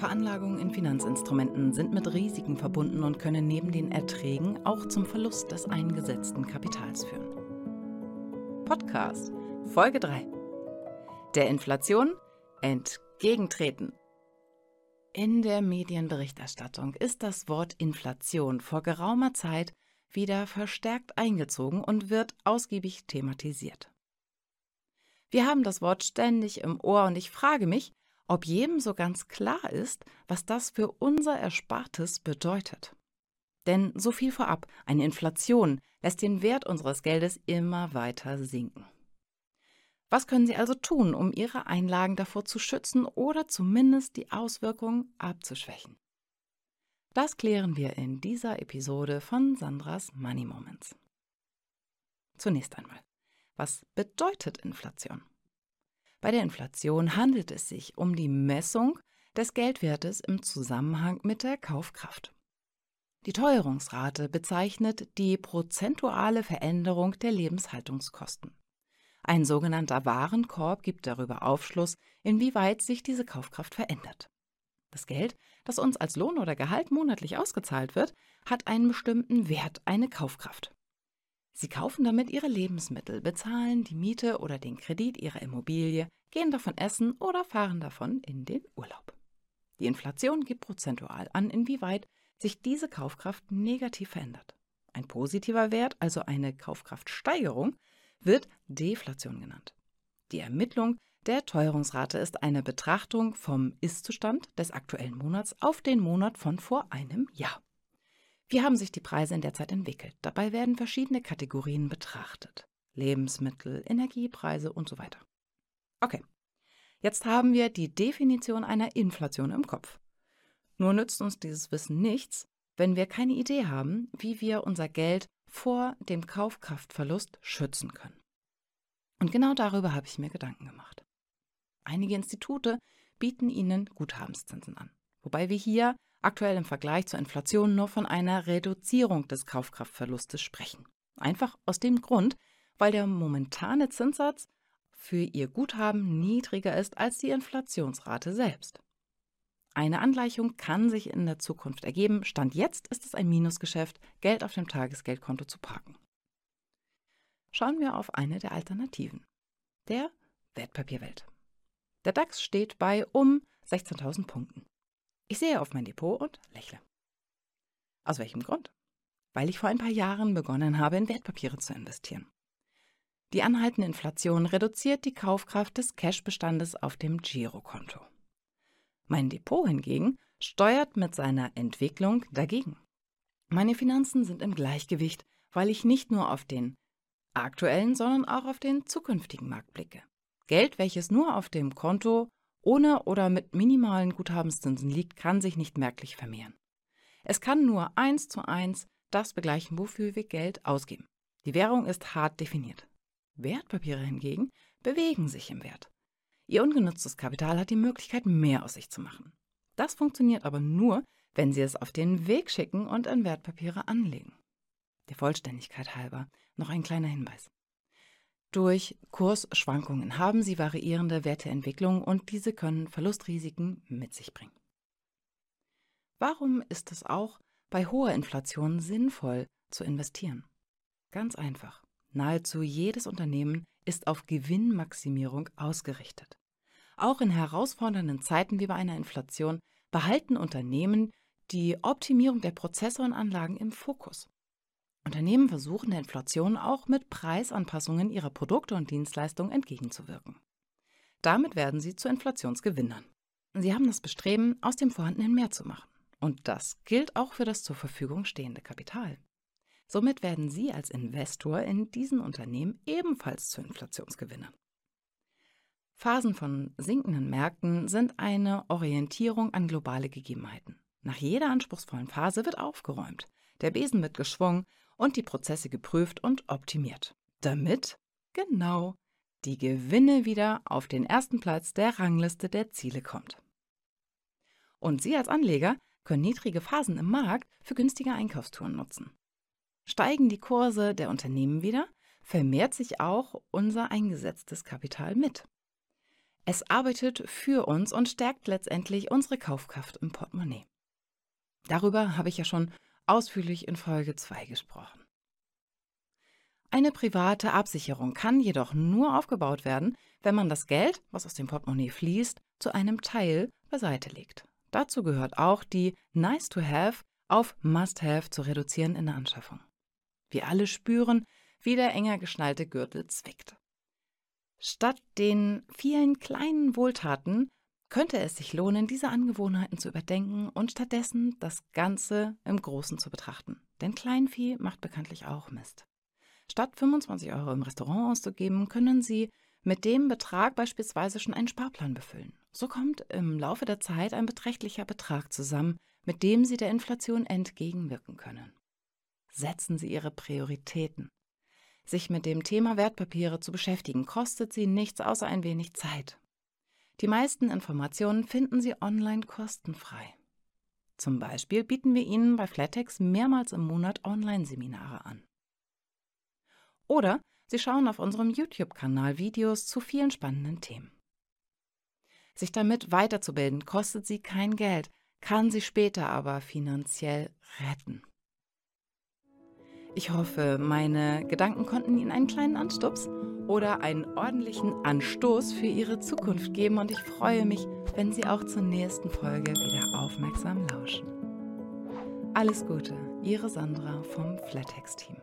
Veranlagungen in Finanzinstrumenten sind mit Risiken verbunden und können neben den Erträgen auch zum Verlust des eingesetzten Kapitals führen. Podcast Folge 3. Der Inflation entgegentreten. In der Medienberichterstattung ist das Wort Inflation vor geraumer Zeit wieder verstärkt eingezogen und wird ausgiebig thematisiert. Wir haben das Wort ständig im Ohr und ich frage mich, ob jedem so ganz klar ist, was das für unser Erspartes bedeutet. Denn so viel vorab, eine Inflation lässt den Wert unseres Geldes immer weiter sinken. Was können Sie also tun, um Ihre Einlagen davor zu schützen oder zumindest die Auswirkungen abzuschwächen? Das klären wir in dieser Episode von Sandras Money Moments. Zunächst einmal, was bedeutet Inflation? Bei der Inflation handelt es sich um die Messung des Geldwertes im Zusammenhang mit der Kaufkraft. Die Teuerungsrate bezeichnet die prozentuale Veränderung der Lebenshaltungskosten. Ein sogenannter Warenkorb gibt darüber Aufschluss, inwieweit sich diese Kaufkraft verändert. Das Geld, das uns als Lohn oder Gehalt monatlich ausgezahlt wird, hat einen bestimmten Wert, eine Kaufkraft. Sie kaufen damit ihre Lebensmittel, bezahlen die Miete oder den Kredit ihrer Immobilie, gehen davon essen oder fahren davon in den Urlaub. Die Inflation gibt prozentual an, inwieweit sich diese Kaufkraft negativ verändert. Ein positiver Wert, also eine Kaufkraftsteigerung, wird Deflation genannt. Die Ermittlung der Teuerungsrate ist eine Betrachtung vom Ist-Zustand des aktuellen Monats auf den Monat von vor einem Jahr. Wie haben sich die Preise in der Zeit entwickelt? Dabei werden verschiedene Kategorien betrachtet. Lebensmittel, Energiepreise und so weiter. Okay, jetzt haben wir die Definition einer Inflation im Kopf. Nur nützt uns dieses Wissen nichts, wenn wir keine Idee haben, wie wir unser Geld vor dem Kaufkraftverlust schützen können. Und genau darüber habe ich mir Gedanken gemacht. Einige Institute bieten Ihnen Guthabenszinsen an, wobei wir hier aktuell im Vergleich zur Inflation nur von einer Reduzierung des Kaufkraftverlustes sprechen. Einfach aus dem Grund, weil der momentane Zinssatz für Ihr Guthaben niedriger ist als die Inflationsrate selbst. Eine Angleichung kann sich in der Zukunft ergeben. Stand jetzt ist es ein Minusgeschäft, Geld auf dem Tagesgeldkonto zu parken. Schauen wir auf eine der Alternativen. Der Wertpapierwelt. Der DAX steht bei um 16.000 Punkten. Ich sehe auf mein Depot und lächle. Aus welchem Grund? Weil ich vor ein paar Jahren begonnen habe, in Wertpapiere zu investieren. Die anhaltende Inflation reduziert die Kaufkraft des Cashbestandes auf dem Girokonto. Mein Depot hingegen steuert mit seiner Entwicklung dagegen. Meine Finanzen sind im Gleichgewicht, weil ich nicht nur auf den aktuellen, sondern auch auf den zukünftigen Markt blicke. Geld, welches nur auf dem Konto ohne oder mit minimalen Guthabenszinsen liegt, kann sich nicht merklich vermehren. Es kann nur eins zu eins das begleichen, wofür wir Geld ausgeben. Die Währung ist hart definiert. Wertpapiere hingegen bewegen sich im Wert. Ihr ungenutztes Kapital hat die Möglichkeit, mehr aus sich zu machen. Das funktioniert aber nur, wenn Sie es auf den Weg schicken und in Wertpapiere anlegen. Der Vollständigkeit halber noch ein kleiner Hinweis. Durch Kursschwankungen haben sie variierende Werteentwicklungen und diese können Verlustrisiken mit sich bringen. Warum ist es auch bei hoher Inflation sinnvoll zu investieren? Ganz einfach. Nahezu jedes Unternehmen ist auf Gewinnmaximierung ausgerichtet. Auch in herausfordernden Zeiten wie bei einer Inflation behalten Unternehmen die Optimierung der Prozesse und Anlagen im Fokus. Unternehmen versuchen der Inflation auch mit Preisanpassungen ihrer Produkte und Dienstleistungen entgegenzuwirken. Damit werden sie zu Inflationsgewinnern. Sie haben das Bestreben, aus dem Vorhandenen mehr zu machen. Und das gilt auch für das zur Verfügung stehende Kapital. Somit werden Sie als Investor in diesen Unternehmen ebenfalls zu Inflationsgewinnern. Phasen von sinkenden Märkten sind eine Orientierung an globale Gegebenheiten. Nach jeder anspruchsvollen Phase wird aufgeräumt, der Besen wird geschwungen und die Prozesse geprüft und optimiert, damit, genau, die Gewinne wieder auf den ersten Platz der Rangliste der Ziele kommt. Und Sie als Anleger können niedrige Phasen im Markt für günstige Einkaufstouren nutzen. Steigen die Kurse der Unternehmen wieder, vermehrt sich auch unser eingesetztes Kapital mit. Es arbeitet für uns und stärkt letztendlich unsere Kaufkraft im Portemonnaie. Darüber habe ich ja schon ausführlich in Folge 2 gesprochen. Eine private Absicherung kann jedoch nur aufgebaut werden, wenn man das Geld, was aus dem Portemonnaie fließt, zu einem Teil beiseite legt. Dazu gehört auch die Nice to Have auf Must Have zu reduzieren in der Anschaffung. Wir alle spüren, wie der enger geschnallte Gürtel zwickt. Statt den vielen kleinen Wohltaten könnte es sich lohnen, diese Angewohnheiten zu überdenken und stattdessen das Ganze im Großen zu betrachten. Denn Kleinvieh macht bekanntlich auch Mist. Statt 25 Euro im Restaurant auszugeben, können Sie mit dem Betrag beispielsweise schon einen Sparplan befüllen. So kommt im Laufe der Zeit ein beträchtlicher Betrag zusammen, mit dem Sie der Inflation entgegenwirken können. Setzen Sie Ihre Prioritäten. Sich mit dem Thema Wertpapiere zu beschäftigen, kostet Sie nichts außer ein wenig Zeit. Die meisten Informationen finden Sie online kostenfrei. Zum Beispiel bieten wir Ihnen bei Flatex mehrmals im Monat Online-Seminare an. Oder Sie schauen auf unserem YouTube-Kanal Videos zu vielen spannenden Themen. Sich damit weiterzubilden kostet Sie kein Geld, kann Sie später aber finanziell retten. Ich hoffe, meine Gedanken konnten Ihnen einen kleinen Anstups oder einen ordentlichen Anstoß für Ihre Zukunft geben und ich freue mich, wenn Sie auch zur nächsten Folge wieder aufmerksam lauschen. Alles Gute, Ihre Sandra vom Flatex-Team.